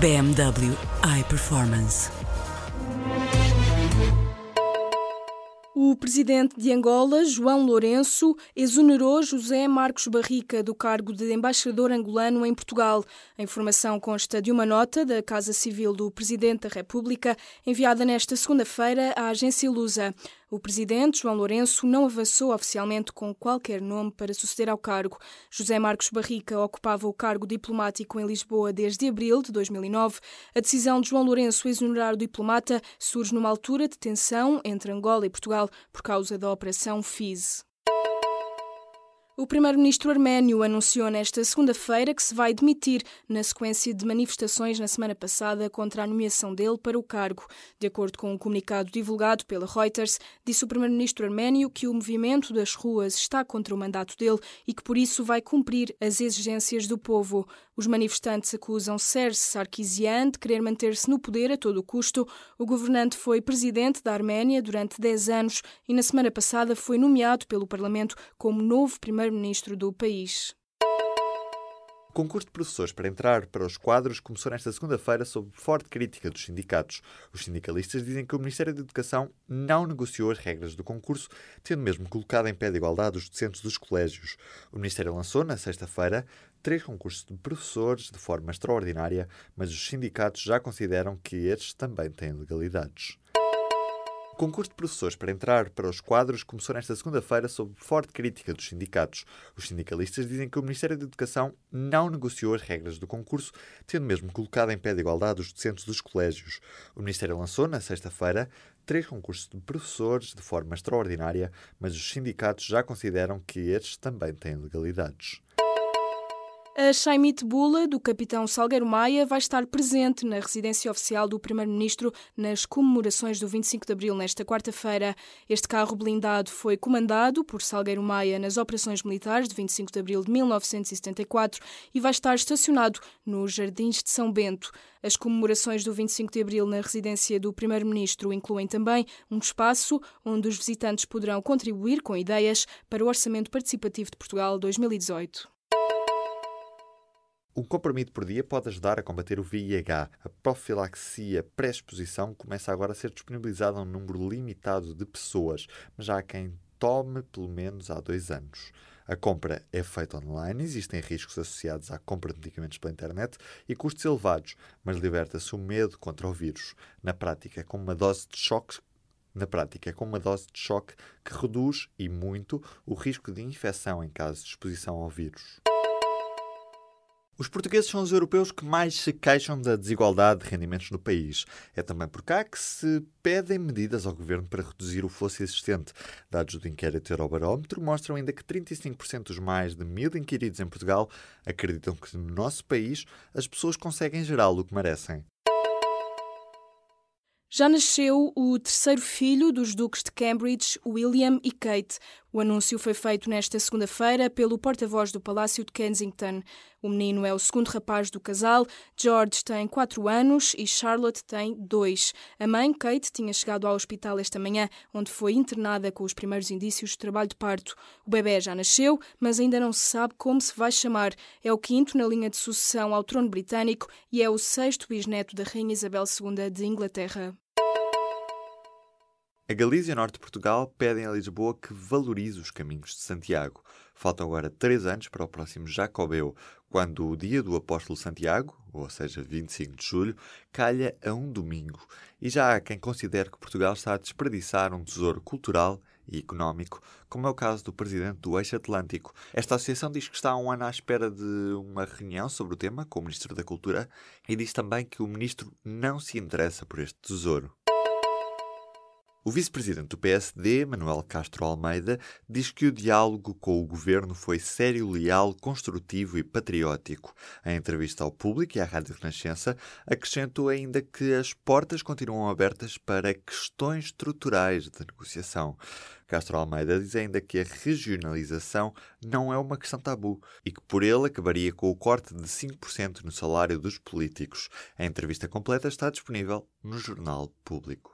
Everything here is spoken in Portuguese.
BMW iPerformance. O presidente de Angola, João Lourenço, exonerou José Marcos Barrica do cargo de embaixador angolano em Portugal. A informação consta de uma nota da Casa Civil do Presidente da República, enviada nesta segunda-feira à agência Lusa. O presidente, João Lourenço, não avançou oficialmente com qualquer nome para suceder ao cargo. José Marcos Barrica ocupava o cargo diplomático em Lisboa desde abril de 2009. A decisão de João Lourenço exonerar o diplomata surge numa altura de tensão entre Angola e Portugal por causa da Operação FISE. O primeiro-ministro arménio anunciou nesta segunda-feira que se vai demitir na sequência de manifestações na semana passada contra a nomeação dele para o cargo. De acordo com um comunicado divulgado pela Reuters, disse o primeiro-ministro arménio que o movimento das ruas está contra o mandato dele e que por isso vai cumprir as exigências do povo. Os manifestantes acusam Serge Sarkisian de querer manter-se no poder a todo custo. O governante foi presidente da Arménia durante 10 anos e na semana passada foi nomeado pelo Parlamento como novo primeiro-ministro do país. O concurso de professores para entrar para os quadros começou nesta segunda-feira sob forte crítica dos sindicatos. Os sindicalistas dizem que o Ministério da Educação não negociou as regras do concurso, tendo mesmo colocado em pé de igualdade os docentes dos colégios. O Ministério lançou, na sexta-feira, três concursos de professores de forma extraordinária, mas os sindicatos já consideram que estes também têm legalidades. O concurso de professores para entrar para os quadros começou nesta segunda-feira sob forte crítica dos sindicatos. Os sindicalistas dizem que o Ministério da Educação não negociou as regras do concurso, tendo mesmo colocado em pé de igualdade os docentes dos colégios. O Ministério lançou, na sexta-feira, três concursos de professores de forma extraordinária, mas os sindicatos já consideram que estes também têm legalidades. A Chaimite Bula, do capitão Salgueiro Maia, vai estar presente na residência oficial do Primeiro-Ministro nas comemorações do 25 de Abril, nesta quarta-feira. Este carro blindado foi comandado por Salgueiro Maia nas operações militares de 25 de Abril de 1974 e vai estar estacionado nos Jardins de São Bento. As comemorações do 25 de Abril na residência do Primeiro-Ministro incluem também um espaço onde os visitantes poderão contribuir com ideias para o Orçamento Participativo de Portugal 2018. Um comprimido por dia pode ajudar a combater o VIH. A profilaxia pré-exposição começa agora a ser disponibilizada a um número limitado de pessoas, mas já há quem tome pelo menos há dois anos. A compra é feita online, existem riscos associados à compra de medicamentos pela internet e custos elevados, mas liberta-se o medo contra o vírus. Na prática, com uma dose de choque na prática, é com uma dose de choque que reduz, e muito, o risco de infecção em caso de exposição ao vírus. Os portugueses são os europeus que mais se queixam da desigualdade de rendimentos no país. É também por cá que se pedem medidas ao governo para reduzir o fosso existente. Dados do inquérito Eurobarómetro mostram ainda que 35% dos mais de mil inquiridos em Portugal acreditam que no nosso país as pessoas conseguem gerá-lo o que merecem. Já nasceu o terceiro filho dos duques de Cambridge, William e Kate. O anúncio foi feito nesta segunda-feira pelo porta-voz do Palácio de Kensington. O menino é o segundo rapaz do casal. George tem quatro anos e Charlotte tem dois. A mãe, Kate, tinha chegado ao hospital esta manhã, onde foi internada com os primeiros indícios de trabalho de parto. O bebê já nasceu, mas ainda não se sabe como se vai chamar. É o quinto na linha de sucessão ao trono britânico e é o sexto bisneto da Rainha Isabel II de Inglaterra. A Galiza e o Norte de Portugal pedem a Lisboa que valorize os caminhos de Santiago. Faltam agora três anos para o próximo Jacobeu, quando o dia do Apóstolo Santiago, ou seja, 25 de julho, calha a um domingo. E já há quem considere que Portugal está a desperdiçar um tesouro cultural e económico, como é o caso do presidente do Eixo Atlântico. Esta associação diz que está há um ano à espera de uma reunião sobre o tema com o Ministro da Cultura e diz também que o Ministro não se interessa por este tesouro. O vice-presidente do PSD, Manuel Castro Almeida, diz que o diálogo com o governo foi sério, leal, construtivo e patriótico. Em entrevista ao público e à Rádio Renascença, acrescentou ainda que as portas continuam abertas para questões estruturais de negociação. Castro Almeida diz ainda que a regionalização não é uma questão tabu e que por ele acabaria com o corte de 5% no salário dos políticos. A entrevista completa está disponível no Jornal Público.